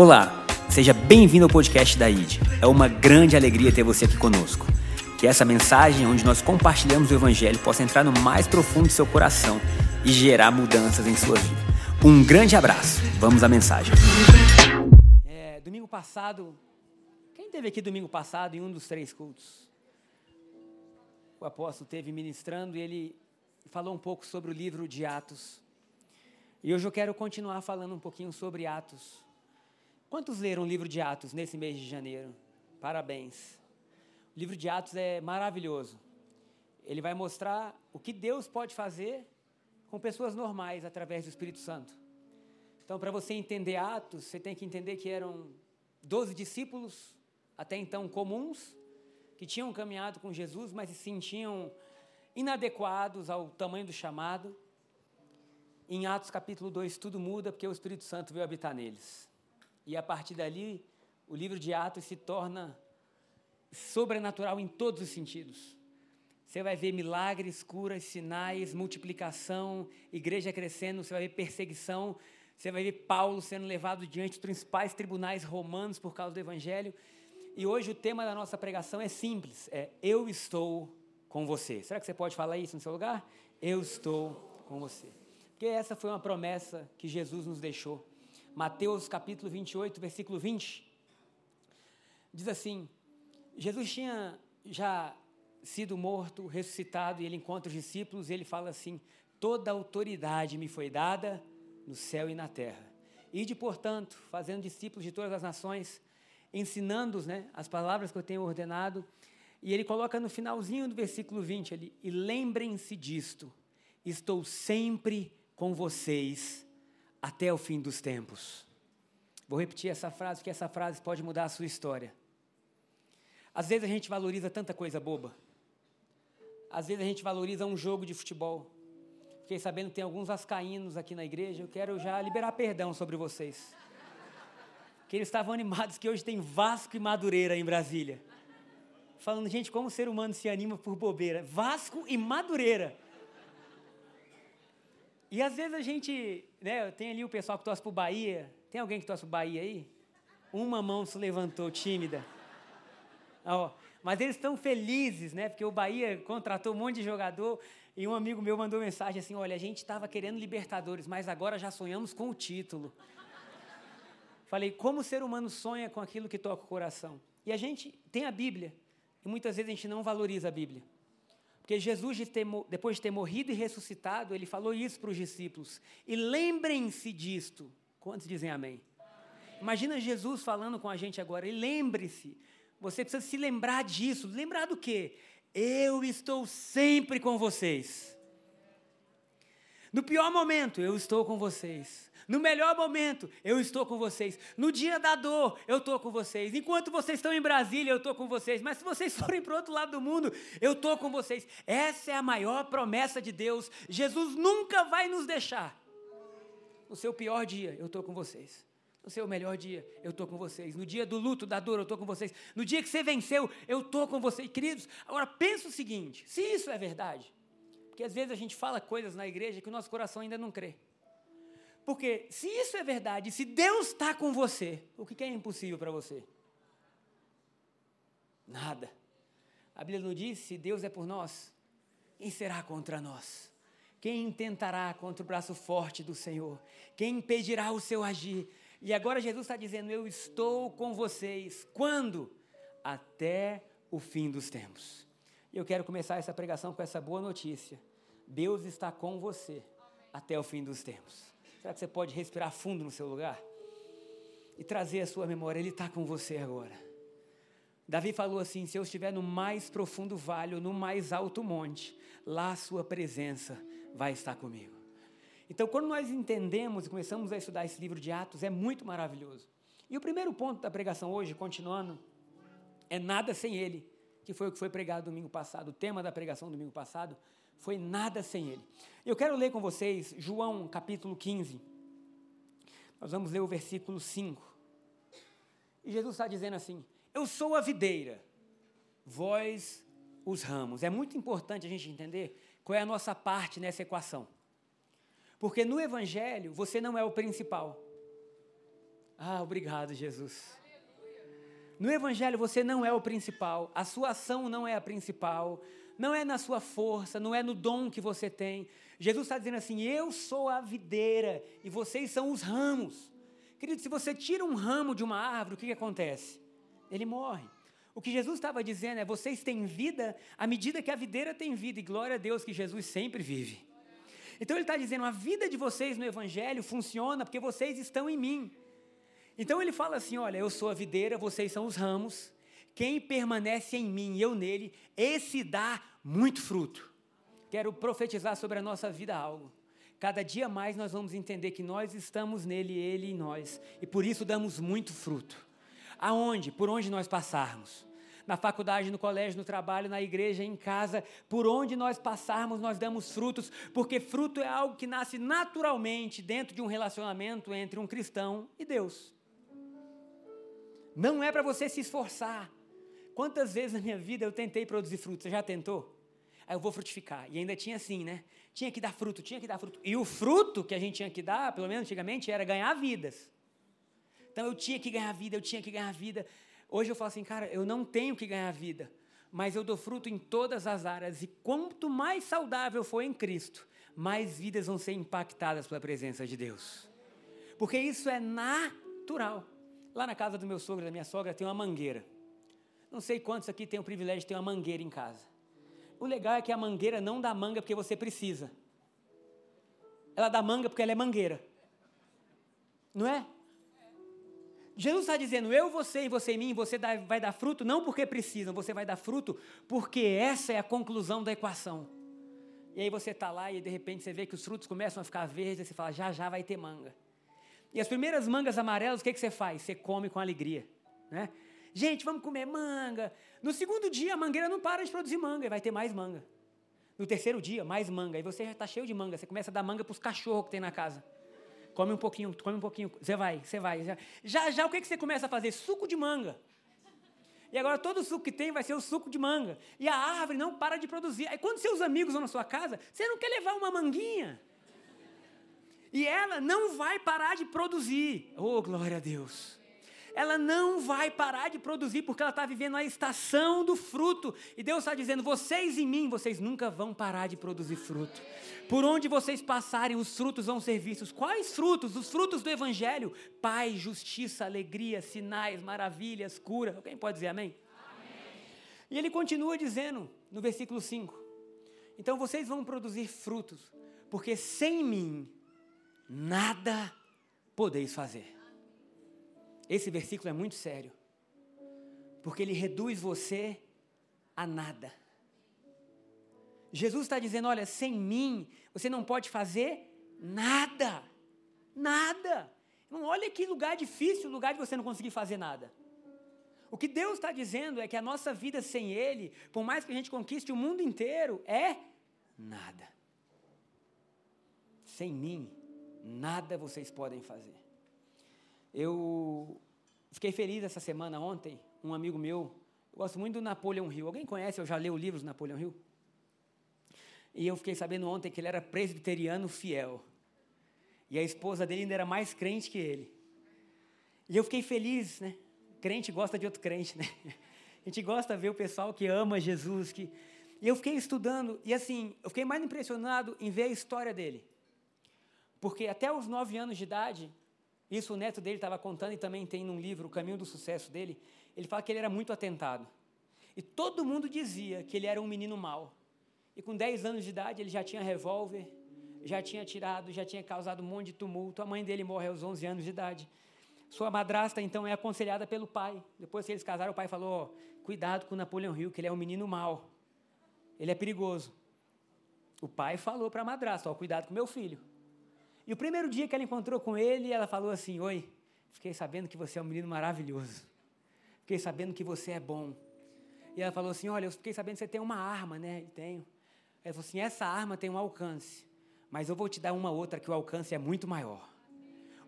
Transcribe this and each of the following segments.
Olá, seja bem-vindo ao podcast da ID. É uma grande alegria ter você aqui conosco. Que essa mensagem, onde nós compartilhamos o Evangelho, possa entrar no mais profundo do seu coração e gerar mudanças em sua vida. Um grande abraço. Vamos à mensagem. É, domingo passado, quem teve aqui domingo passado em um dos três cultos? O apóstolo teve ministrando e ele falou um pouco sobre o livro de Atos. E hoje eu quero continuar falando um pouquinho sobre Atos. Quantos leram o livro de Atos nesse mês de janeiro? Parabéns. O livro de Atos é maravilhoso. Ele vai mostrar o que Deus pode fazer com pessoas normais através do Espírito Santo. Então, para você entender Atos, você tem que entender que eram 12 discípulos, até então comuns, que tinham caminhado com Jesus, mas se sentiam inadequados ao tamanho do chamado. Em Atos capítulo 2, tudo muda porque o Espírito Santo veio habitar neles. E a partir dali, o livro de Atos se torna sobrenatural em todos os sentidos. Você vai ver milagres, curas, sinais, multiplicação, igreja crescendo, você vai ver perseguição, você vai ver Paulo sendo levado diante dos principais tribunais romanos por causa do evangelho. E hoje o tema da nossa pregação é simples, é eu estou com você. Será que você pode falar isso no seu lugar? Eu estou com você. Porque essa foi uma promessa que Jesus nos deixou. Mateus capítulo 28, versículo 20, diz assim: Jesus tinha já sido morto, ressuscitado, e ele encontra os discípulos e ele fala assim: Toda autoridade me foi dada no céu e na terra. Ide, portanto, fazendo discípulos de todas as nações, ensinando-os né, as palavras que eu tenho ordenado. E ele coloca no finalzinho do versículo 20 ali: E lembrem-se disto, estou sempre com vocês até o fim dos tempos. Vou repetir essa frase, porque essa frase pode mudar a sua história. Às vezes a gente valoriza tanta coisa boba. Às vezes a gente valoriza um jogo de futebol. Fiquei sabendo que tem alguns vascaínos aqui na igreja. Eu quero já liberar perdão sobre vocês. Que eles estavam animados que hoje tem Vasco e Madureira em Brasília. Falando, gente, como o ser humano se anima por bobeira. Vasco e Madureira. E às vezes a gente, né, tem ali o pessoal que torce pro Bahia. Tem alguém que torce pro Bahia aí? Uma mão se levantou tímida. Oh, mas eles estão felizes, né? Porque o Bahia contratou um monte de jogador e um amigo meu mandou mensagem assim: olha, a gente estava querendo Libertadores, mas agora já sonhamos com o título. Falei, como o ser humano sonha com aquilo que toca o coração? E a gente tem a Bíblia, e muitas vezes a gente não valoriza a Bíblia. Porque Jesus, depois de ter morrido e ressuscitado, ele falou isso para os discípulos. E lembrem-se disto. Quantos dizem amém? amém? Imagina Jesus falando com a gente agora. E lembre-se. Você precisa se lembrar disso. Lembrar do quê? Eu estou sempre com vocês. No pior momento, eu estou com vocês. No melhor momento, eu estou com vocês. No dia da dor, eu estou com vocês. Enquanto vocês estão em Brasília, eu estou com vocês. Mas se vocês forem para o outro lado do mundo, eu estou com vocês. Essa é a maior promessa de Deus. Jesus nunca vai nos deixar. No seu pior dia, eu estou com vocês. No seu melhor dia, eu estou com vocês. No dia do luto, da dor, eu estou com vocês. No dia que você venceu, eu estou com vocês. Queridos, agora pensa o seguinte: se isso é verdade, porque às vezes a gente fala coisas na igreja que o nosso coração ainda não crê. Porque se isso é verdade, se Deus está com você, o que é impossível para você? Nada. A Bíblia não diz: se Deus é por nós, quem será contra nós? Quem intentará contra o braço forte do Senhor? Quem impedirá o seu agir? E agora Jesus está dizendo: Eu estou com vocês. Quando? Até o fim dos tempos. E eu quero começar essa pregação com essa boa notícia: Deus está com você até o fim dos tempos. Será que você pode respirar fundo no seu lugar? E trazer a sua memória, Ele está com você agora. Davi falou assim: se eu estiver no mais profundo vale ou no mais alto monte, lá a sua presença vai estar comigo. Então, quando nós entendemos e começamos a estudar esse livro de Atos, é muito maravilhoso. E o primeiro ponto da pregação hoje, continuando, é nada sem Ele, que foi o que foi pregado domingo passado. O tema da pregação domingo passado foi nada sem ele. Eu quero ler com vocês João capítulo 15. Nós vamos ler o versículo 5. E Jesus está dizendo assim: Eu sou a videira, vós os ramos. É muito importante a gente entender qual é a nossa parte nessa equação. Porque no Evangelho você não é o principal. Ah, obrigado, Jesus. No Evangelho você não é o principal, a sua ação não é a principal, não é na sua força, não é no dom que você tem. Jesus está dizendo assim: Eu sou a videira e vocês são os ramos. Querido, se você tira um ramo de uma árvore, o que, que acontece? Ele morre. O que Jesus estava dizendo é: vocês têm vida à medida que a videira tem vida, e glória a Deus que Jesus sempre vive. Então ele está dizendo: a vida de vocês no Evangelho funciona porque vocês estão em mim. Então ele fala assim: olha, eu sou a videira, vocês são os ramos. Quem permanece em mim e eu nele, esse dá muito fruto. Quero profetizar sobre a nossa vida algo. Cada dia mais nós vamos entender que nós estamos nele, ele e nós, e por isso damos muito fruto. Aonde? Por onde nós passarmos. Na faculdade, no colégio, no trabalho, na igreja, em casa, por onde nós passarmos, nós damos frutos, porque fruto é algo que nasce naturalmente dentro de um relacionamento entre um cristão e Deus. Não é para você se esforçar. Quantas vezes na minha vida eu tentei produzir frutos? Você já tentou? Aí eu vou frutificar. E ainda tinha assim, né? Tinha que dar fruto, tinha que dar fruto. E o fruto que a gente tinha que dar, pelo menos antigamente, era ganhar vidas. Então eu tinha que ganhar vida, eu tinha que ganhar vida. Hoje eu falo assim, cara, eu não tenho que ganhar vida, mas eu dou fruto em todas as áreas. E quanto mais saudável for em Cristo, mais vidas vão ser impactadas pela presença de Deus. Porque isso é natural. Lá na casa do meu sogro, da minha sogra, tem uma mangueira. Não sei quantos aqui têm o privilégio de ter uma mangueira em casa. O legal é que a mangueira não dá manga porque você precisa. Ela dá manga porque ela é mangueira. Não é? Jesus está dizendo, eu, você e você em mim, você vai dar fruto não porque precisam, você vai dar fruto porque essa é a conclusão da equação. E aí você está lá e de repente você vê que os frutos começam a ficar verdes e você fala, já já vai ter manga. E as primeiras mangas amarelas, o que, que você faz? Você come com alegria. Né? Gente, vamos comer manga. No segundo dia, a mangueira não para de produzir manga e vai ter mais manga. No terceiro dia, mais manga. E você já está cheio de manga. Você começa a dar manga para os cachorros que tem na casa. Come um pouquinho, come um pouquinho. Você vai, você vai. Já, já, o que, que você começa a fazer? Suco de manga. E agora todo o suco que tem vai ser o suco de manga. E a árvore não para de produzir. Aí quando seus amigos vão na sua casa, você não quer levar uma manguinha. E ela não vai parar de produzir. Oh, glória a Deus ela não vai parar de produzir porque ela está vivendo a estação do fruto. E Deus está dizendo: vocês em mim, vocês nunca vão parar de produzir fruto. Por onde vocês passarem, os frutos vão ser vistos. Quais frutos? Os frutos do Evangelho: paz, justiça, alegria, sinais, maravilhas, cura. Alguém pode dizer amém? amém? E ele continua dizendo no versículo 5: Então vocês vão produzir frutos, porque sem mim nada podeis fazer. Esse versículo é muito sério, porque ele reduz você a nada. Jesus está dizendo: olha, sem mim você não pode fazer nada, nada. Não olha que lugar difícil, lugar de você não conseguir fazer nada. O que Deus está dizendo é que a nossa vida sem Ele, por mais que a gente conquiste o mundo inteiro, é nada. Sem mim, nada vocês podem fazer. Eu fiquei feliz essa semana ontem, um amigo meu, eu gosto muito do Napoleão Hill. Alguém conhece? Eu já leu livros do Napoleão Hill? E eu fiquei sabendo ontem que ele era presbiteriano fiel. E a esposa dele ainda era mais crente que ele. E eu fiquei feliz, né? Crente gosta de outro crente, né? A gente gosta de ver o pessoal que ama Jesus. Que... E eu fiquei estudando, e assim, eu fiquei mais impressionado em ver a história dele. Porque até os nove anos de idade, isso o neto dele estava contando e também tem num livro, O Caminho do Sucesso dele. Ele fala que ele era muito atentado. E todo mundo dizia que ele era um menino mau. E com 10 anos de idade ele já tinha revólver, já tinha tirado, já tinha causado um monte de tumulto. A mãe dele morre aos 11 anos de idade. Sua madrasta então é aconselhada pelo pai. Depois que eles casaram, o pai falou: oh, cuidado com Napoleão Hill, que ele é um menino mau. Ele é perigoso. O pai falou para a madrasta: oh, cuidado com meu filho. E o primeiro dia que ela encontrou com ele, ela falou assim: Oi, fiquei sabendo que você é um menino maravilhoso. Fiquei sabendo que você é bom. E ela falou assim: Olha, eu fiquei sabendo que você tem uma arma, né? Ele tenho. Ela falou assim: Essa arma tem um alcance, mas eu vou te dar uma outra que o alcance é muito maior.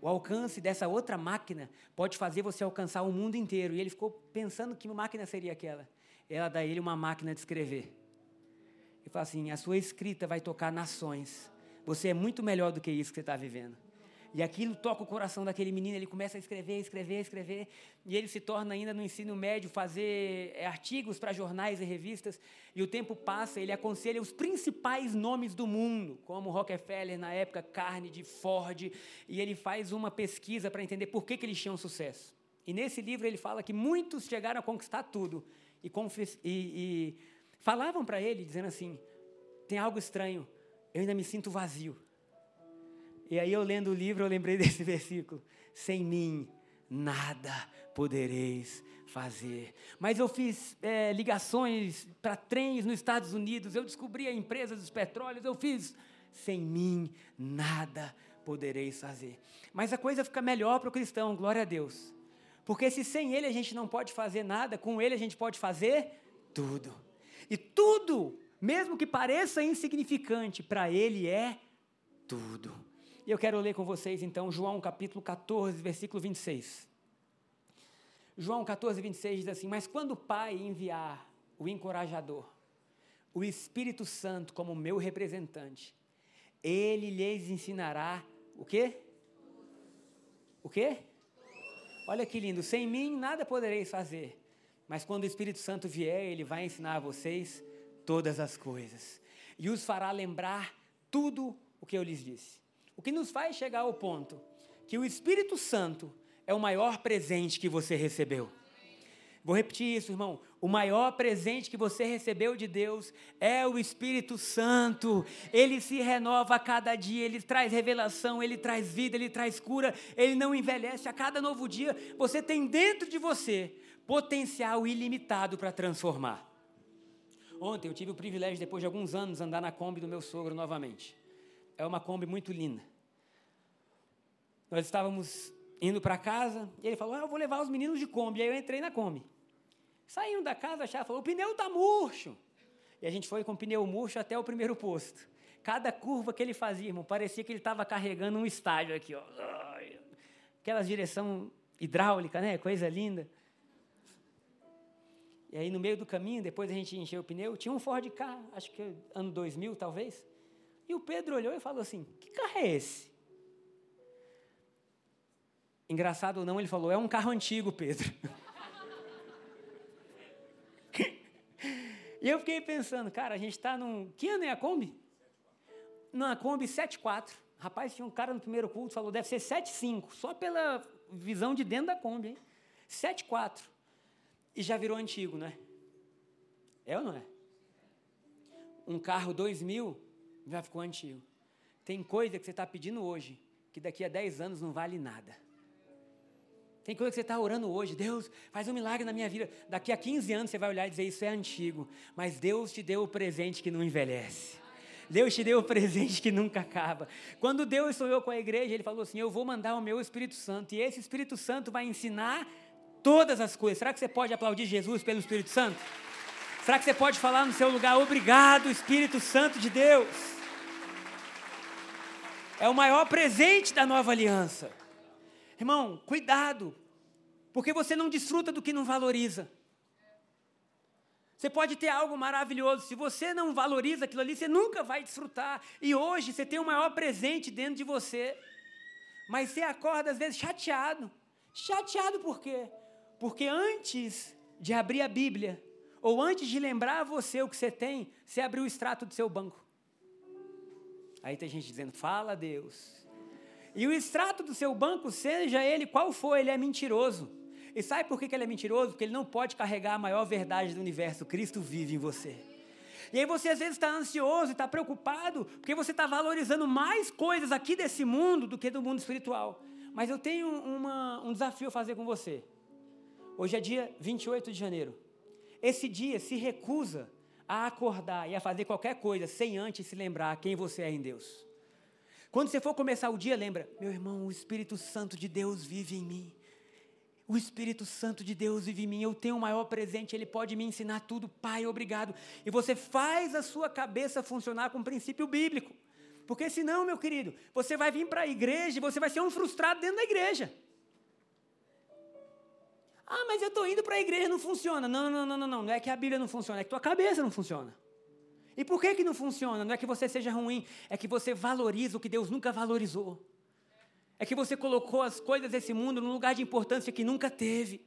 O alcance dessa outra máquina pode fazer você alcançar o mundo inteiro. E ele ficou pensando que máquina seria aquela. Ela dá a ele uma máquina de escrever. E fala assim: A sua escrita vai tocar nações você é muito melhor do que isso que você está vivendo. E aquilo toca o coração daquele menino, ele começa a escrever, escrever, escrever, e ele se torna ainda no ensino médio fazer é, artigos para jornais e revistas, e o tempo passa, ele aconselha os principais nomes do mundo, como Rockefeller na época, Carnegie, Ford, e ele faz uma pesquisa para entender por que, que eles tinham sucesso. E nesse livro ele fala que muitos chegaram a conquistar tudo, e, e, e falavam para ele, dizendo assim, tem algo estranho, eu ainda me sinto vazio. E aí eu lendo o livro, eu lembrei desse versículo: sem mim nada podereis fazer. Mas eu fiz é, ligações para trens nos Estados Unidos, eu descobri a empresa dos petróleos, eu fiz. Sem mim nada podereis fazer. Mas a coisa fica melhor para o cristão, glória a Deus. Porque se sem ele a gente não pode fazer nada, com ele a gente pode fazer tudo. E tudo, mesmo que pareça insignificante, para ele é tudo. E eu quero ler com vocês então João capítulo 14, versículo 26. João 14, 26 diz assim: Mas quando o Pai enviar o encorajador, o Espírito Santo como meu representante, ele lhes ensinará o quê? O quê? Olha que lindo, sem mim nada podereis fazer, mas quando o Espírito Santo vier, ele vai ensinar a vocês todas as coisas e os fará lembrar tudo o que eu lhes disse. O que nos faz chegar ao ponto que o Espírito Santo é o maior presente que você recebeu. Vou repetir isso, irmão. O maior presente que você recebeu de Deus é o Espírito Santo. Ele se renova a cada dia, ele traz revelação, ele traz vida, ele traz cura, ele não envelhece. A cada novo dia, você tem dentro de você potencial ilimitado para transformar. Ontem eu tive o privilégio, depois de alguns anos, andar na Kombi do meu sogro novamente. É uma Kombi muito linda. Nós estávamos indo para casa e ele falou: ah, Eu vou levar os meninos de Kombi. Aí eu entrei na Kombi. Saindo da casa, a chave falou: O pneu está murcho. E a gente foi com o pneu murcho até o primeiro posto. Cada curva que ele fazia, irmão, parecia que ele estava carregando um estádio aqui, ó. Aquela direção hidráulica, né? Coisa linda. E aí, no meio do caminho, depois a gente encheu o pneu, tinha um Ford Ka, acho que ano 2000, talvez. E o Pedro olhou e falou assim: Que carro é esse? Engraçado ou não, ele falou: é um carro antigo, Pedro. e eu fiquei pensando, cara, a gente está num. Que ano é a Kombi? Numa Kombi 74. Rapaz, tinha um cara no primeiro culto falou: deve ser 75, só pela visão de dentro da Kombi, hein? 74. E já virou antigo, né? É ou não é? Um carro 2000 já ficou antigo. Tem coisa que você está pedindo hoje que daqui a 10 anos não vale nada. Tem coisa que você está orando hoje, Deus, faz um milagre na minha vida. Daqui a 15 anos você vai olhar e dizer: Isso é antigo, mas Deus te deu o presente que não envelhece. Deus te deu o presente que nunca acaba. Quando Deus sonhou com a igreja, Ele falou assim: Eu vou mandar o meu Espírito Santo, e esse Espírito Santo vai ensinar todas as coisas. Será que você pode aplaudir Jesus pelo Espírito Santo? Será que você pode falar no seu lugar: Obrigado, Espírito Santo de Deus? É o maior presente da nova aliança. Irmão, cuidado, porque você não desfruta do que não valoriza. Você pode ter algo maravilhoso, se você não valoriza aquilo ali, você nunca vai desfrutar. E hoje você tem o maior presente dentro de você, mas você acorda às vezes chateado. Chateado por quê? Porque antes de abrir a Bíblia, ou antes de lembrar você o que você tem, você abriu o extrato do seu banco. Aí tem gente dizendo: Fala, Deus. E o extrato do seu banco, seja ele qual for, ele é mentiroso. E sabe por que ele é mentiroso? Porque ele não pode carregar a maior verdade do universo. Cristo vive em você. E aí você às vezes está ansioso e está preocupado, porque você está valorizando mais coisas aqui desse mundo do que do mundo espiritual. Mas eu tenho uma, um desafio a fazer com você. Hoje é dia 28 de janeiro. Esse dia se recusa a acordar e a fazer qualquer coisa sem antes se lembrar quem você é em Deus. Quando você for começar o dia, lembra, meu irmão, o Espírito Santo de Deus vive em mim. O Espírito Santo de Deus vive em mim, eu tenho o maior presente, ele pode me ensinar tudo, Pai, obrigado. E você faz a sua cabeça funcionar com um princípio bíblico. Porque senão, meu querido, você vai vir para a igreja e você vai ser um frustrado dentro da igreja. Ah, mas eu estou indo para a igreja não funciona. Não, não, não, não, não. Não é que a Bíblia não funciona, é que tua cabeça não funciona. E por que, que não funciona? Não é que você seja ruim, é que você valoriza o que Deus nunca valorizou. É que você colocou as coisas desse mundo num lugar de importância que nunca teve.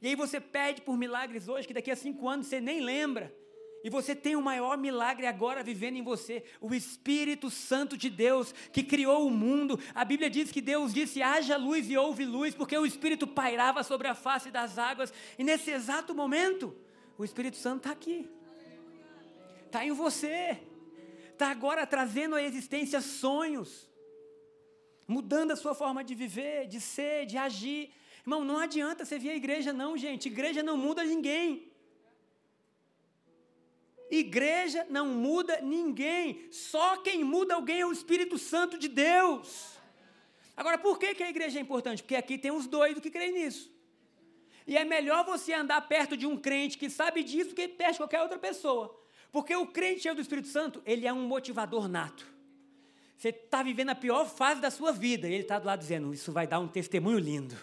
E aí você pede por milagres hoje que daqui a cinco anos você nem lembra. E você tem o maior milagre agora vivendo em você, o Espírito Santo de Deus, que criou o mundo. A Bíblia diz que Deus disse: haja luz e houve luz, porque o Espírito pairava sobre a face das águas. E nesse exato momento, o Espírito Santo está aqui, está em você, está agora trazendo à existência sonhos, mudando a sua forma de viver, de ser, de agir. Irmão, não adianta você vir à igreja, não, gente. Igreja não muda ninguém. Igreja não muda ninguém, só quem muda alguém é o Espírito Santo de Deus. Agora, por que, que a igreja é importante? Porque aqui tem uns doidos que creem nisso. E é melhor você andar perto de um crente que sabe disso do que perto de qualquer outra pessoa. Porque o crente cheio do Espírito Santo, ele é um motivador nato. Você está vivendo a pior fase da sua vida, e ele está do lado dizendo: Isso vai dar um testemunho lindo.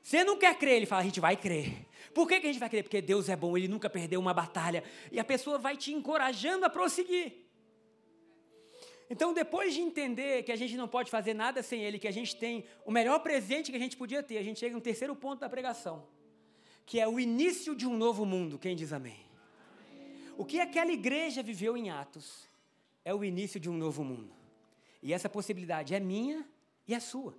Você não quer crer, ele fala: A gente vai crer. Por que, que a gente vai crer? Porque Deus é bom, Ele nunca perdeu uma batalha. E a pessoa vai te encorajando a prosseguir. Então, depois de entender que a gente não pode fazer nada sem Ele, que a gente tem o melhor presente que a gente podia ter, a gente chega no terceiro ponto da pregação, que é o início de um novo mundo. Quem diz amém? amém. O que aquela igreja viveu em Atos é o início de um novo mundo. E essa possibilidade é minha e é sua.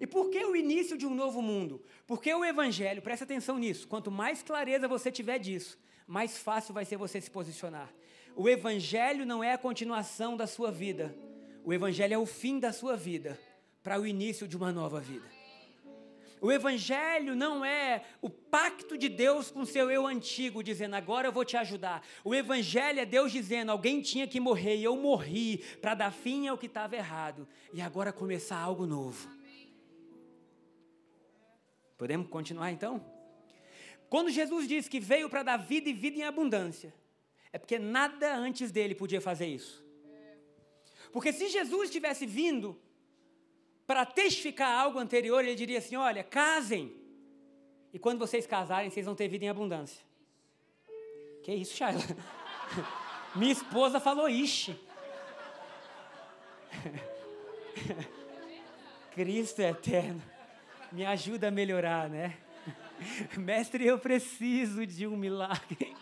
E por que o início de um novo mundo? Porque o Evangelho, presta atenção nisso, quanto mais clareza você tiver disso, mais fácil vai ser você se posicionar. O Evangelho não é a continuação da sua vida, o Evangelho é o fim da sua vida, para o início de uma nova vida. O Evangelho não é o pacto de Deus com seu eu antigo, dizendo agora eu vou te ajudar. O Evangelho é Deus dizendo alguém tinha que morrer e eu morri para dar fim ao que estava errado e agora começar algo novo. Podemos continuar então? Quando Jesus disse que veio para dar vida e vida em abundância, é porque nada antes dele podia fazer isso. Porque se Jesus tivesse vindo para testificar algo anterior, ele diria assim: olha, casem, e quando vocês casarem, vocês vão ter vida em abundância. Que isso, Shaila? Minha esposa falou ixi. Cristo é eterno me ajuda a melhorar, né? Mestre, eu preciso de um milagre.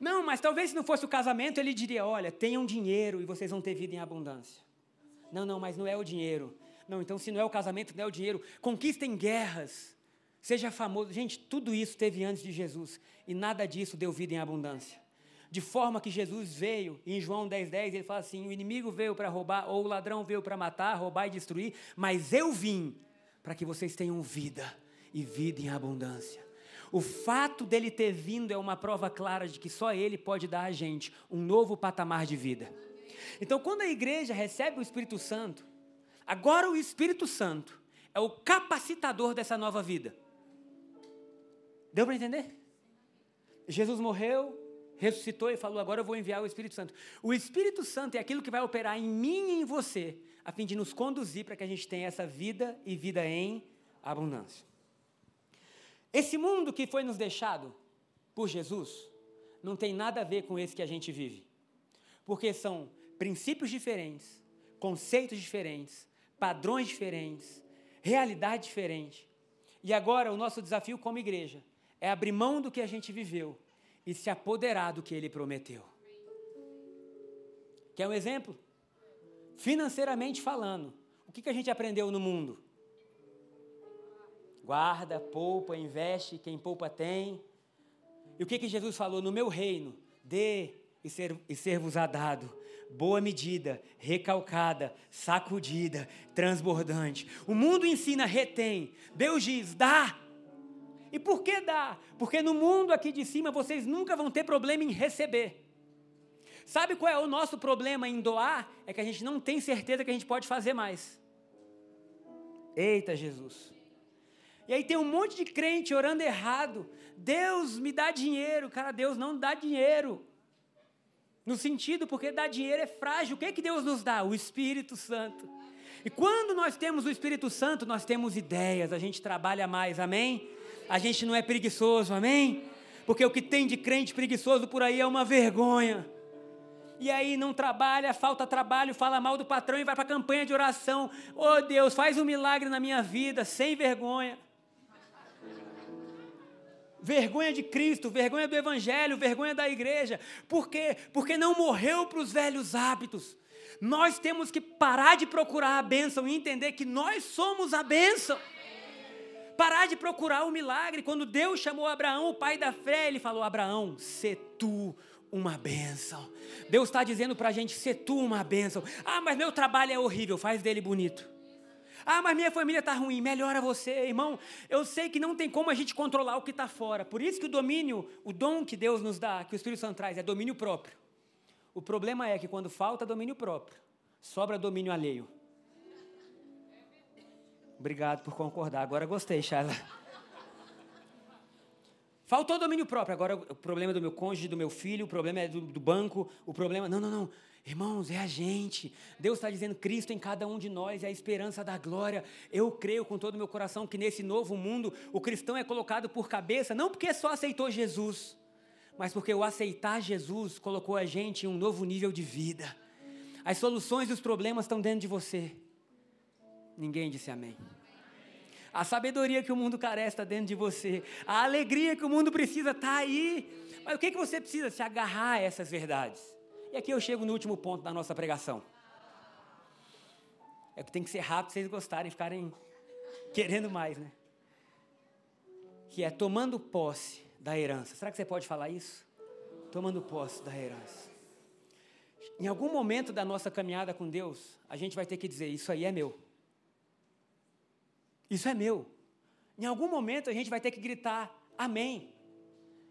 Não, mas talvez se não fosse o casamento, ele diria: olha, tenham dinheiro e vocês vão ter vida em abundância. Não, não, mas não é o dinheiro. Não, então se não é o casamento, não é o dinheiro. Conquistem guerras. Seja famoso. Gente, tudo isso teve antes de Jesus. E nada disso deu vida em abundância. De forma que Jesus veio, em João 10,10, 10, ele fala assim: o inimigo veio para roubar, ou o ladrão veio para matar, roubar e destruir, mas eu vim para que vocês tenham vida e vida em abundância. O fato dele ter vindo é uma prova clara de que só ele pode dar a gente um novo patamar de vida. Então, quando a igreja recebe o Espírito Santo, agora o Espírito Santo é o capacitador dessa nova vida. Deu para entender? Jesus morreu, ressuscitou e falou: Agora eu vou enviar o Espírito Santo. O Espírito Santo é aquilo que vai operar em mim e em você, a fim de nos conduzir para que a gente tenha essa vida e vida em abundância. Esse mundo que foi nos deixado por Jesus não tem nada a ver com esse que a gente vive, porque são princípios diferentes, conceitos diferentes, padrões diferentes, realidade diferente. E agora o nosso desafio como igreja é abrir mão do que a gente viveu e se apoderar do que ele prometeu. Quer um exemplo? Financeiramente falando, o que, que a gente aprendeu no mundo? Guarda, poupa, investe, quem poupa tem. E o que, que Jesus falou? No meu reino, dê e ser, e ser vos a dado. Boa medida, recalcada, sacudida, transbordante. O mundo ensina, retém. Deus diz, dá. E por que dá? Porque no mundo aqui de cima vocês nunca vão ter problema em receber. Sabe qual é o nosso problema em doar? É que a gente não tem certeza que a gente pode fazer mais. Eita Jesus. E aí tem um monte de crente orando errado. Deus me dá dinheiro. Cara, Deus não dá dinheiro. No sentido, porque dar dinheiro é frágil. O que, é que Deus nos dá? O Espírito Santo. E quando nós temos o Espírito Santo, nós temos ideias, a gente trabalha mais, amém? A gente não é preguiçoso, amém? Porque o que tem de crente preguiçoso por aí é uma vergonha. E aí não trabalha, falta trabalho, fala mal do patrão e vai para a campanha de oração. Oh Deus, faz um milagre na minha vida, sem vergonha. Vergonha de Cristo, vergonha do Evangelho, vergonha da igreja. Por quê? Porque não morreu para os velhos hábitos. Nós temos que parar de procurar a bênção e entender que nós somos a bênção. Parar de procurar o milagre. Quando Deus chamou Abraão, o pai da fé, ele falou: Abraão, se tu uma bênção. Deus está dizendo para a gente: se tu uma bênção. Ah, mas meu trabalho é horrível, faz dele bonito. Ah, mas minha família está ruim, melhora você, irmão. Eu sei que não tem como a gente controlar o que está fora. Por isso que o domínio, o dom que Deus nos dá, que o Espírito Santo traz, é domínio próprio. O problema é que quando falta domínio próprio, sobra domínio alheio. Obrigado por concordar. Agora gostei, Charla. Faltou domínio próprio. Agora o problema é do meu cônjuge, do meu filho, o problema é do, do banco, o problema. Não, não, não. Irmãos, é a gente. Deus está dizendo Cristo em cada um de nós, é a esperança da glória. Eu creio com todo o meu coração que nesse novo mundo o cristão é colocado por cabeça, não porque só aceitou Jesus, mas porque o aceitar Jesus colocou a gente em um novo nível de vida. As soluções dos problemas estão dentro de você. Ninguém disse amém. A sabedoria que o mundo carece está dentro de você. A alegria que o mundo precisa está aí. Mas o que, que você precisa? Se agarrar a essas verdades. E aqui eu chego no último ponto da nossa pregação. É que tem que ser rápido vocês gostarem, ficarem querendo mais, né? Que é tomando posse da herança. Será que você pode falar isso? Tomando posse da herança. Em algum momento da nossa caminhada com Deus, a gente vai ter que dizer: Isso aí é meu. Isso é meu. Em algum momento a gente vai ter que gritar: Amém.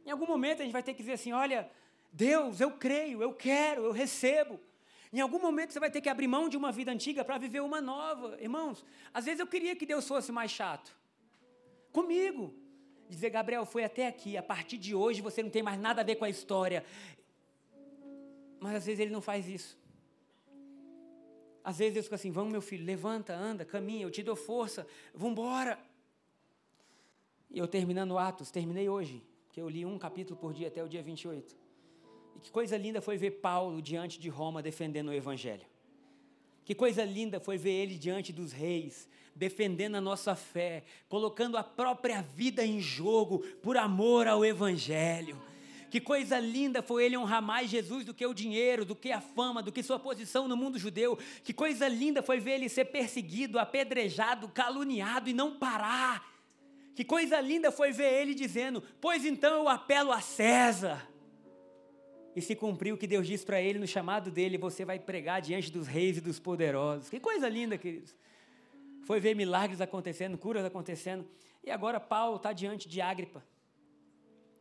Em algum momento a gente vai ter que dizer assim: Olha, Deus, eu creio, eu quero, eu recebo. Em algum momento você vai ter que abrir mão de uma vida antiga para viver uma nova. Irmãos, às vezes eu queria que Deus fosse mais chato. Comigo dizer, Gabriel, foi até aqui, a partir de hoje você não tem mais nada a ver com a história. Mas às vezes ele não faz isso. Às vezes Deus fica assim: vamos, meu filho, levanta, anda, caminha, eu te dou força, vamos embora. E eu terminando Atos, terminei hoje, que eu li um capítulo por dia até o dia 28. E que coisa linda foi ver Paulo diante de Roma defendendo o Evangelho. Que coisa linda foi ver ele diante dos reis, defendendo a nossa fé, colocando a própria vida em jogo por amor ao Evangelho. Que coisa linda foi ele honrar mais Jesus do que o dinheiro, do que a fama, do que sua posição no mundo judeu. Que coisa linda foi ver ele ser perseguido, apedrejado, caluniado e não parar. Que coisa linda foi ver ele dizendo: Pois então eu apelo a César. E se cumpriu o que Deus disse para ele no chamado dele: Você vai pregar diante dos reis e dos poderosos. Que coisa linda, queridos foi ver milagres acontecendo, curas acontecendo. E agora Paulo está diante de Ágripa,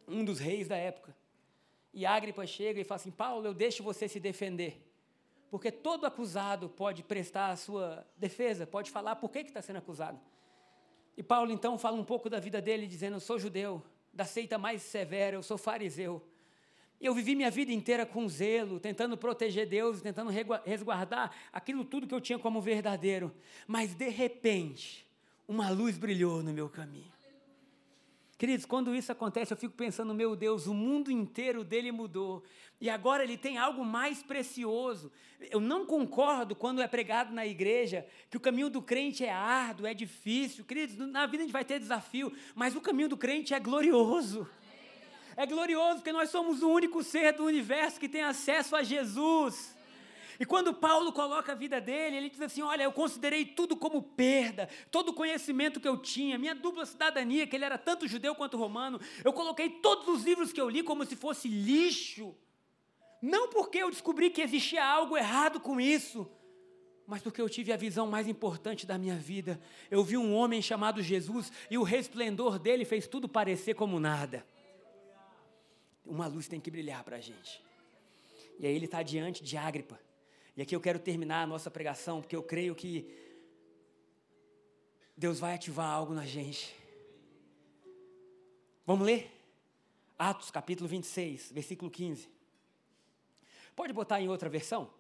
um dos reis da época. E Ágripa chega e fala assim: Paulo, eu deixo você se defender. Porque todo acusado pode prestar a sua defesa, pode falar por que está sendo acusado. E Paulo então fala um pouco da vida dele, dizendo: Eu sou judeu, da seita mais severa, eu sou fariseu. Eu vivi minha vida inteira com zelo, tentando proteger Deus, tentando resguardar aquilo tudo que eu tinha como verdadeiro. Mas de repente, uma luz brilhou no meu caminho. Queridos, quando isso acontece, eu fico pensando, meu Deus, o mundo inteiro dele mudou. E agora ele tem algo mais precioso. Eu não concordo quando é pregado na igreja que o caminho do crente é árduo, é difícil. Queridos, na vida a gente vai ter desafio, mas o caminho do crente é glorioso. É glorioso porque nós somos o único ser do universo que tem acesso a Jesus. E quando Paulo coloca a vida dele, ele diz assim: Olha, eu considerei tudo como perda, todo o conhecimento que eu tinha, minha dupla cidadania, que ele era tanto judeu quanto romano, eu coloquei todos os livros que eu li como se fosse lixo. Não porque eu descobri que existia algo errado com isso, mas porque eu tive a visão mais importante da minha vida. Eu vi um homem chamado Jesus e o resplendor dele fez tudo parecer como nada uma luz tem que brilhar para a gente. E aí ele está diante de Ágripa. E aqui eu quero terminar a nossa pregação, porque eu creio que Deus vai ativar algo na gente. Vamos ler? Atos capítulo 26, versículo 15. Pode botar em outra versão?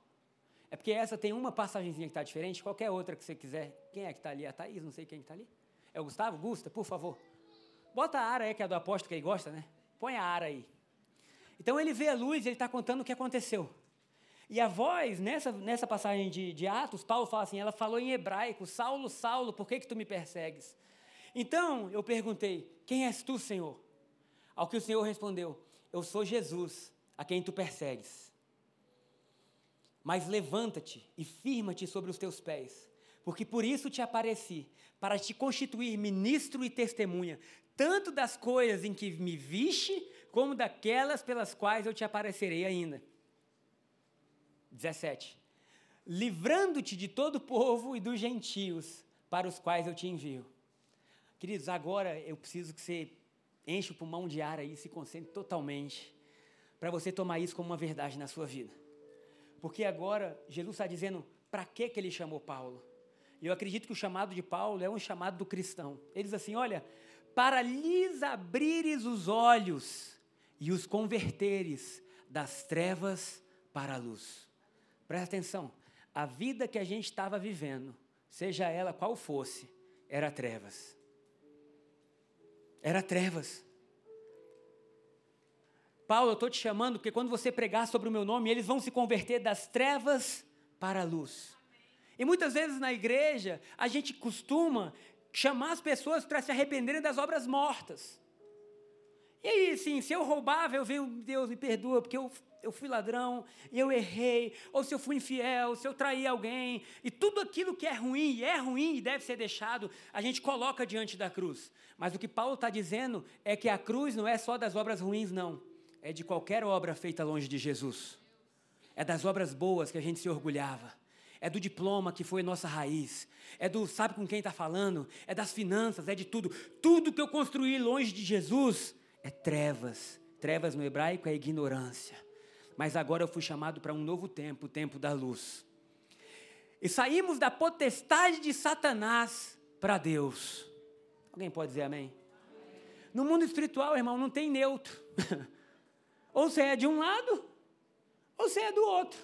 É porque essa tem uma passagemzinha que está diferente, qualquer outra que você quiser. Quem é que está ali? A Thaís, não sei quem está ali. É o Gustavo? Gusta, por favor. Bota a Ara aí, que é do apóstolo que ele gosta, né? Põe a Ara aí. Então ele vê a luz e ele está contando o que aconteceu. E a voz, nessa, nessa passagem de, de Atos, Paulo fala assim: ela falou em hebraico: Saulo, Saulo, por que, que tu me persegues? Então eu perguntei: Quem és tu, Senhor? Ao que o Senhor respondeu: Eu sou Jesus, a quem tu persegues. Mas levanta-te e firma-te sobre os teus pés, porque por isso te apareci, para te constituir ministro e testemunha, tanto das coisas em que me viste, como daquelas pelas quais eu te aparecerei ainda. 17. Livrando-te de todo o povo e dos gentios para os quais eu te envio. Queridos, agora eu preciso que você enche o pulmão de ar aí, se concentre totalmente, para você tomar isso como uma verdade na sua vida. Porque agora Jesus está dizendo para que, que ele chamou Paulo. E eu acredito que o chamado de Paulo é um chamado do cristão. Ele diz assim: olha, para lhes abrires os olhos e os converteres das trevas para a luz. Presta atenção, a vida que a gente estava vivendo, seja ela qual fosse, era trevas. Era trevas. Paulo, eu estou te chamando porque quando você pregar sobre o meu nome, eles vão se converter das trevas para a luz. E muitas vezes na igreja, a gente costuma chamar as pessoas para se arrependerem das obras mortas. E aí, sim, se eu roubava, eu venho, Deus me perdoa, porque eu, eu fui ladrão, eu errei, ou se eu fui infiel, se eu traí alguém, e tudo aquilo que é ruim, e é ruim e deve ser deixado, a gente coloca diante da cruz. Mas o que Paulo está dizendo é que a cruz não é só das obras ruins, não é de qualquer obra feita longe de Jesus. É das obras boas que a gente se orgulhava. É do diploma que foi nossa raiz. É do sabe com quem está falando. É das finanças, é de tudo. Tudo que eu construí longe de Jesus é trevas. Trevas no hebraico é ignorância. Mas agora eu fui chamado para um novo tempo, o tempo da luz. E saímos da potestade de Satanás para Deus. Alguém pode dizer amém? No mundo espiritual, irmão, não tem neutro. Ou você é de um lado, ou você é do outro.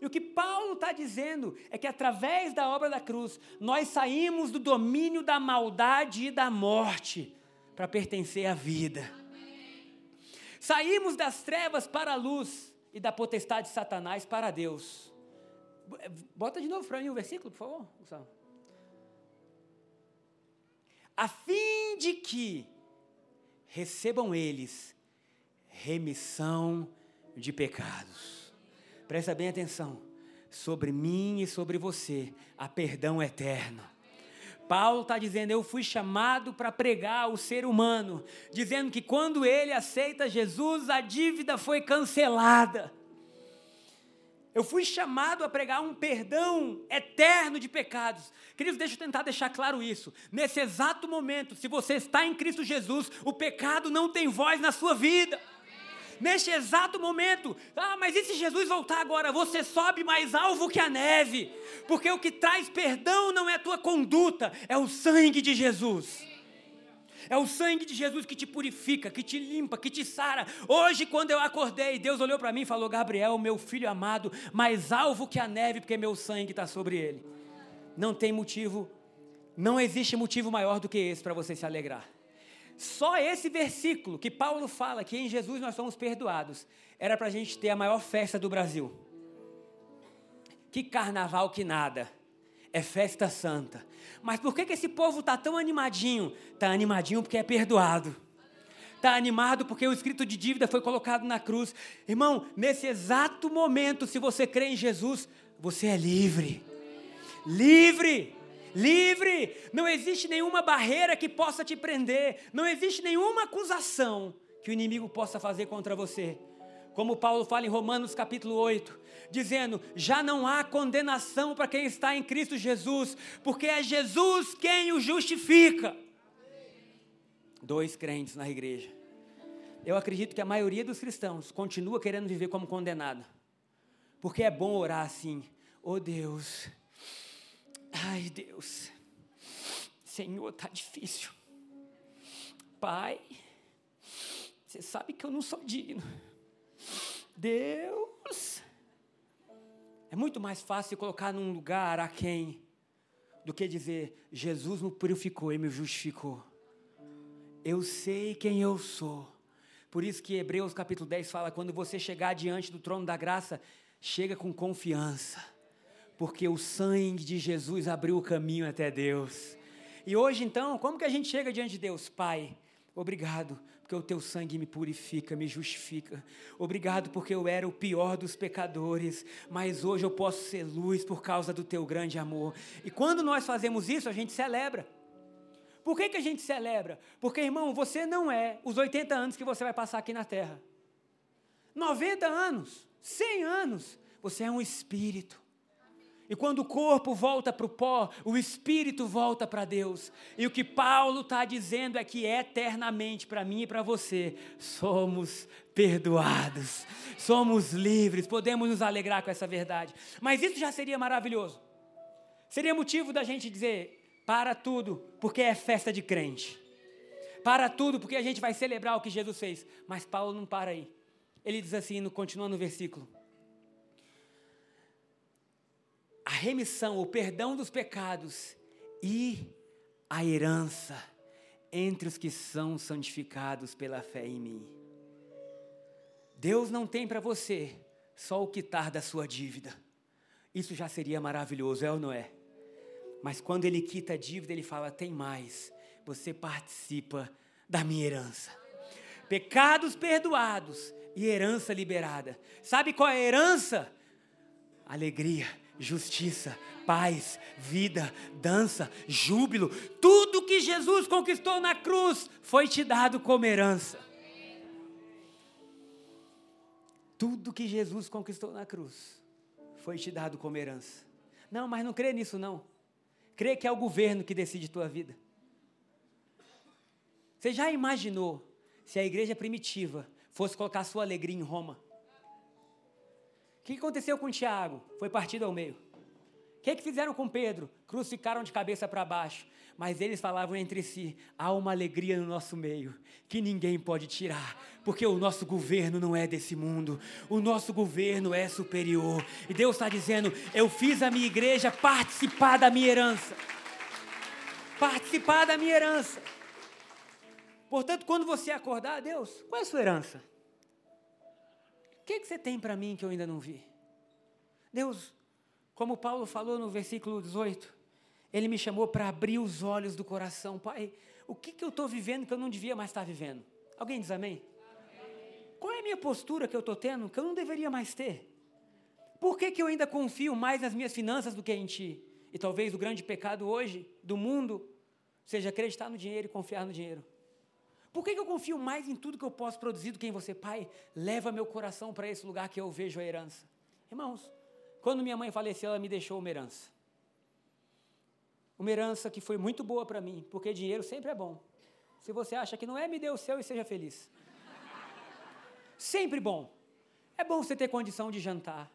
E o que Paulo está dizendo é que através da obra da cruz, nós saímos do domínio da maldade e da morte para pertencer à vida. Saímos das trevas para a luz e da potestade de Satanás para Deus. Bota de novo para mim o versículo, por favor. A fim de que recebam eles remissão de pecados. Presta bem atenção. Sobre mim e sobre você há perdão eterno. Paulo está dizendo: Eu fui chamado para pregar o ser humano, dizendo que quando ele aceita Jesus, a dívida foi cancelada. Eu fui chamado a pregar um perdão eterno de pecados. Queridos, deixa eu tentar deixar claro isso. Nesse exato momento, se você está em Cristo Jesus, o pecado não tem voz na sua vida neste exato momento. Ah, mas e se Jesus voltar agora? Você sobe mais alvo que a neve, porque o que traz perdão não é a tua conduta, é o sangue de Jesus. É o sangue de Jesus que te purifica, que te limpa, que te sara. Hoje, quando eu acordei, Deus olhou para mim e falou: Gabriel, meu filho amado, mais alvo que a neve, porque meu sangue está sobre ele. Não tem motivo, não existe motivo maior do que esse para você se alegrar. Só esse versículo que Paulo fala que em Jesus nós somos perdoados, era para a gente ter a maior festa do Brasil. Que carnaval que nada. É festa santa. Mas por que, que esse povo está tão animadinho? Está animadinho porque é perdoado. Está animado porque o escrito de dívida foi colocado na cruz. Irmão, nesse exato momento, se você crê em Jesus, você é livre. Livre livre. Não existe nenhuma barreira que possa te prender, não existe nenhuma acusação que o inimigo possa fazer contra você. Como Paulo fala em Romanos capítulo 8, dizendo: já não há condenação para quem está em Cristo Jesus, porque é Jesus quem o justifica. Dois crentes na igreja. Eu acredito que a maioria dos cristãos continua querendo viver como condenado, porque é bom orar assim: oh Deus, Ai, Deus, Senhor, tá difícil. Pai, você sabe que eu não sou digno. Deus, é muito mais fácil colocar num lugar a quem do que dizer Jesus me purificou e me justificou. Eu sei quem eu sou. Por isso que Hebreus capítulo 10 fala: quando você chegar diante do trono da graça, chega com confiança, porque o sangue de Jesus abriu o caminho até Deus. E hoje então, como que a gente chega diante de Deus? Pai, obrigado, porque o teu sangue me purifica, me justifica. Obrigado, porque eu era o pior dos pecadores, mas hoje eu posso ser luz por causa do teu grande amor. E quando nós fazemos isso, a gente celebra. Por que, que a gente celebra? Porque, irmão, você não é os 80 anos que você vai passar aqui na terra. 90 anos, 100 anos, você é um espírito. E quando o corpo volta para o pó, o espírito volta para Deus. E o que Paulo está dizendo é que eternamente, para mim e para você, somos perdoados, somos livres, podemos nos alegrar com essa verdade. Mas isso já seria maravilhoso. Seria motivo da gente dizer: para tudo, porque é festa de crente. Para tudo, porque a gente vai celebrar o que Jesus fez. Mas Paulo não para aí. Ele diz assim, continuando no versículo: remissão, o perdão dos pecados e a herança entre os que são santificados pela fé em mim. Deus não tem para você só o quitar da sua dívida. Isso já seria maravilhoso, é ou não é? Mas quando ele quita a dívida, ele fala: tem mais, você participa da minha herança. Pecados perdoados e herança liberada. Sabe qual é a herança? Alegria, justiça, paz, vida, dança, júbilo. Tudo que Jesus conquistou na cruz foi te dado como herança. Tudo que Jesus conquistou na cruz foi te dado como herança. Não, mas não crê nisso não. Crê que é o governo que decide tua vida. Você já imaginou se a igreja primitiva fosse colocar sua alegria em Roma? O que aconteceu com Tiago? Foi partido ao meio. O que, que fizeram com Pedro? Crucificaram de cabeça para baixo. Mas eles falavam entre si: há uma alegria no nosso meio que ninguém pode tirar, porque o nosso governo não é desse mundo, o nosso governo é superior. E Deus está dizendo: eu fiz a minha igreja participar da minha herança. Participar da minha herança. Portanto, quando você acordar, Deus, qual é a sua herança? O que, que você tem para mim que eu ainda não vi? Deus, como Paulo falou no versículo 18, ele me chamou para abrir os olhos do coração. Pai, o que, que eu estou vivendo que eu não devia mais estar vivendo? Alguém diz amém? amém? Qual é a minha postura que eu estou tendo que eu não deveria mais ter? Por que, que eu ainda confio mais nas minhas finanças do que em Ti? E talvez o grande pecado hoje do mundo seja acreditar no dinheiro e confiar no dinheiro. Por que, eu confio mais em tudo que eu posso produzir do que em você? Pai, leva meu coração para esse lugar que eu vejo a herança. Irmãos, quando minha mãe faleceu, ela me deixou uma herança. Uma herança que foi muito boa para mim, porque dinheiro sempre é bom. Se você acha que não é, me dê o seu e seja feliz. Sempre bom. É bom você ter condição de jantar.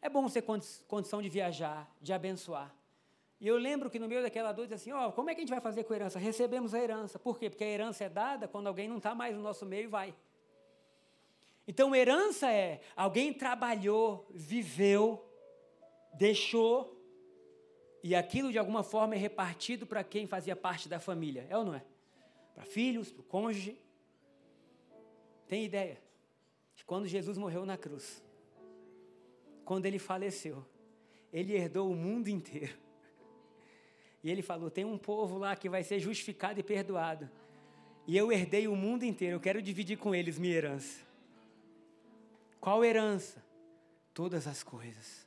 É bom você ter condição de viajar, de abençoar. E eu lembro que no meio daquela dor, assim, ó, oh, como é que a gente vai fazer com a herança? Recebemos a herança. Por quê? Porque a herança é dada quando alguém não está mais no nosso meio e vai. Então, herança é alguém trabalhou, viveu, deixou, e aquilo de alguma forma é repartido para quem fazia parte da família. É ou não é? Para filhos, para o cônjuge. Tem ideia? De quando Jesus morreu na cruz, quando ele faleceu, ele herdou o mundo inteiro. E ele falou: tem um povo lá que vai ser justificado e perdoado. E eu herdei o mundo inteiro, eu quero dividir com eles minha herança. Qual herança? Todas as coisas: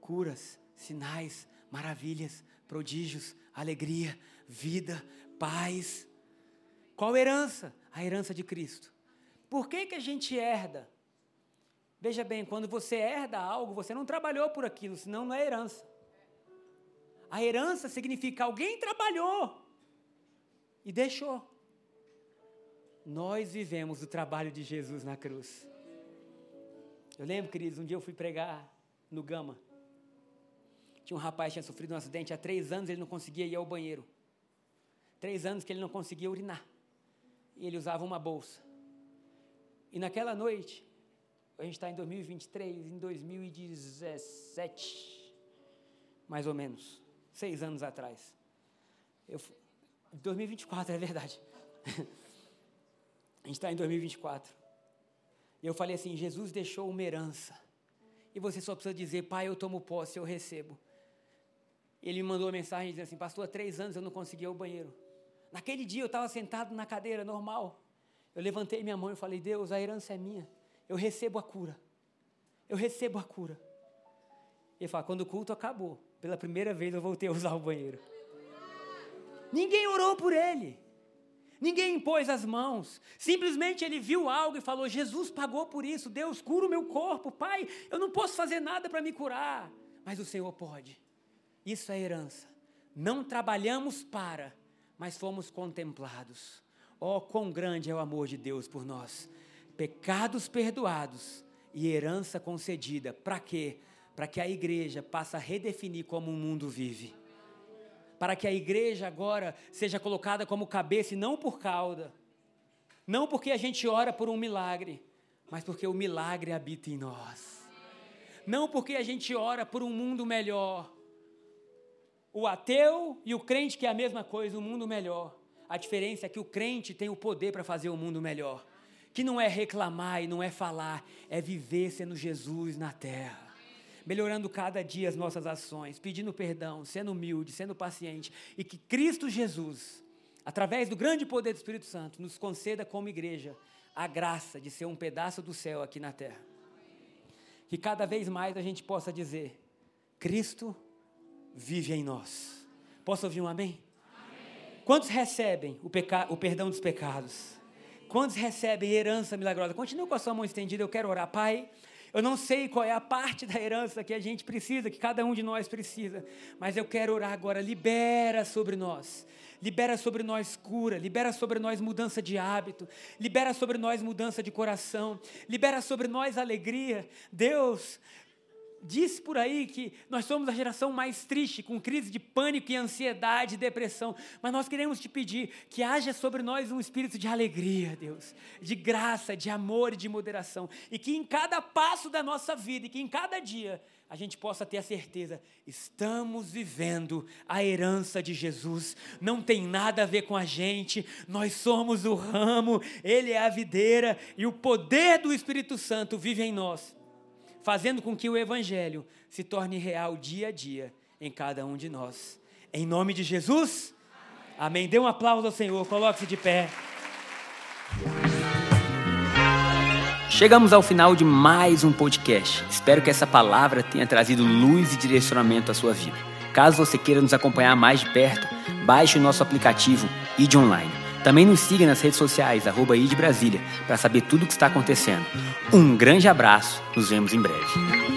curas, sinais, maravilhas, prodígios, alegria, vida, paz. Qual herança? A herança de Cristo. Por que, que a gente herda? Veja bem, quando você herda algo, você não trabalhou por aquilo, senão não é herança. A herança significa alguém trabalhou e deixou. Nós vivemos o trabalho de Jesus na cruz. Eu lembro, queridos, um dia eu fui pregar no Gama. Tinha um rapaz que tinha sofrido um acidente há três anos, ele não conseguia ir ao banheiro. Três anos que ele não conseguia urinar. E ele usava uma bolsa. E naquela noite, a gente está em 2023, em 2017, mais ou menos seis anos atrás. Eu, 2024, é verdade. a gente está em 2024. E eu falei assim: Jesus deixou uma herança. E você só precisa dizer, pai, eu tomo posse, eu recebo. Ele me mandou uma mensagem dizendo assim, pastor, há três anos eu não conseguia ir ao banheiro. Naquele dia eu estava sentado na cadeira normal. Eu levantei minha mão e falei, Deus, a herança é minha. Eu recebo a cura. Eu recebo a cura. E ele fala, quando o culto acabou, pela primeira vez eu voltei a usar o banheiro. Ninguém orou por ele. Ninguém impôs as mãos. Simplesmente ele viu algo e falou: Jesus pagou por isso. Deus cura o meu corpo. Pai, eu não posso fazer nada para me curar. Mas o Senhor pode. Isso é herança. Não trabalhamos para, mas fomos contemplados. Oh, quão grande é o amor de Deus por nós. Pecados perdoados e herança concedida. Para quê? Para que a igreja passe a redefinir como o mundo vive para que a igreja agora seja colocada como cabeça e não por cauda. Não porque a gente ora por um milagre, mas porque o milagre habita em nós. Não porque a gente ora por um mundo melhor. O ateu e o crente que é a mesma coisa, um mundo melhor. A diferença é que o crente tem o poder para fazer o mundo melhor. Que não é reclamar e não é falar, é viver sendo Jesus na terra melhorando cada dia as nossas ações, pedindo perdão, sendo humilde, sendo paciente, e que Cristo Jesus, através do grande poder do Espírito Santo, nos conceda como igreja a graça de ser um pedaço do céu aqui na terra. Que cada vez mais a gente possa dizer: Cristo vive em nós. Posso ouvir um amém? amém. Quantos recebem o, o perdão dos pecados? Quantos recebem herança milagrosa? Continue com a sua mão estendida, eu quero orar. Pai, eu não sei qual é a parte da herança que a gente precisa, que cada um de nós precisa, mas eu quero orar agora. Libera sobre nós. Libera sobre nós cura, libera sobre nós mudança de hábito, libera sobre nós mudança de coração, libera sobre nós alegria. Deus, Diz por aí que nós somos a geração mais triste, com crise de pânico e ansiedade depressão. Mas nós queremos te pedir que haja sobre nós um espírito de alegria, Deus, de graça, de amor e de moderação. E que em cada passo da nossa vida, e que em cada dia, a gente possa ter a certeza, estamos vivendo a herança de Jesus. Não tem nada a ver com a gente, nós somos o ramo, Ele é a videira, e o poder do Espírito Santo vive em nós fazendo com que o Evangelho se torne real dia a dia em cada um de nós. Em nome de Jesus, amém. amém. Dê um aplauso ao Senhor, coloque-se de pé. Chegamos ao final de mais um podcast. Espero que essa palavra tenha trazido luz e direcionamento à sua vida. Caso você queira nos acompanhar mais de perto, baixe o nosso aplicativo ID Online. Também nos siga nas redes sociais, arroba Brasília, para saber tudo o que está acontecendo. Um grande abraço, nos vemos em breve.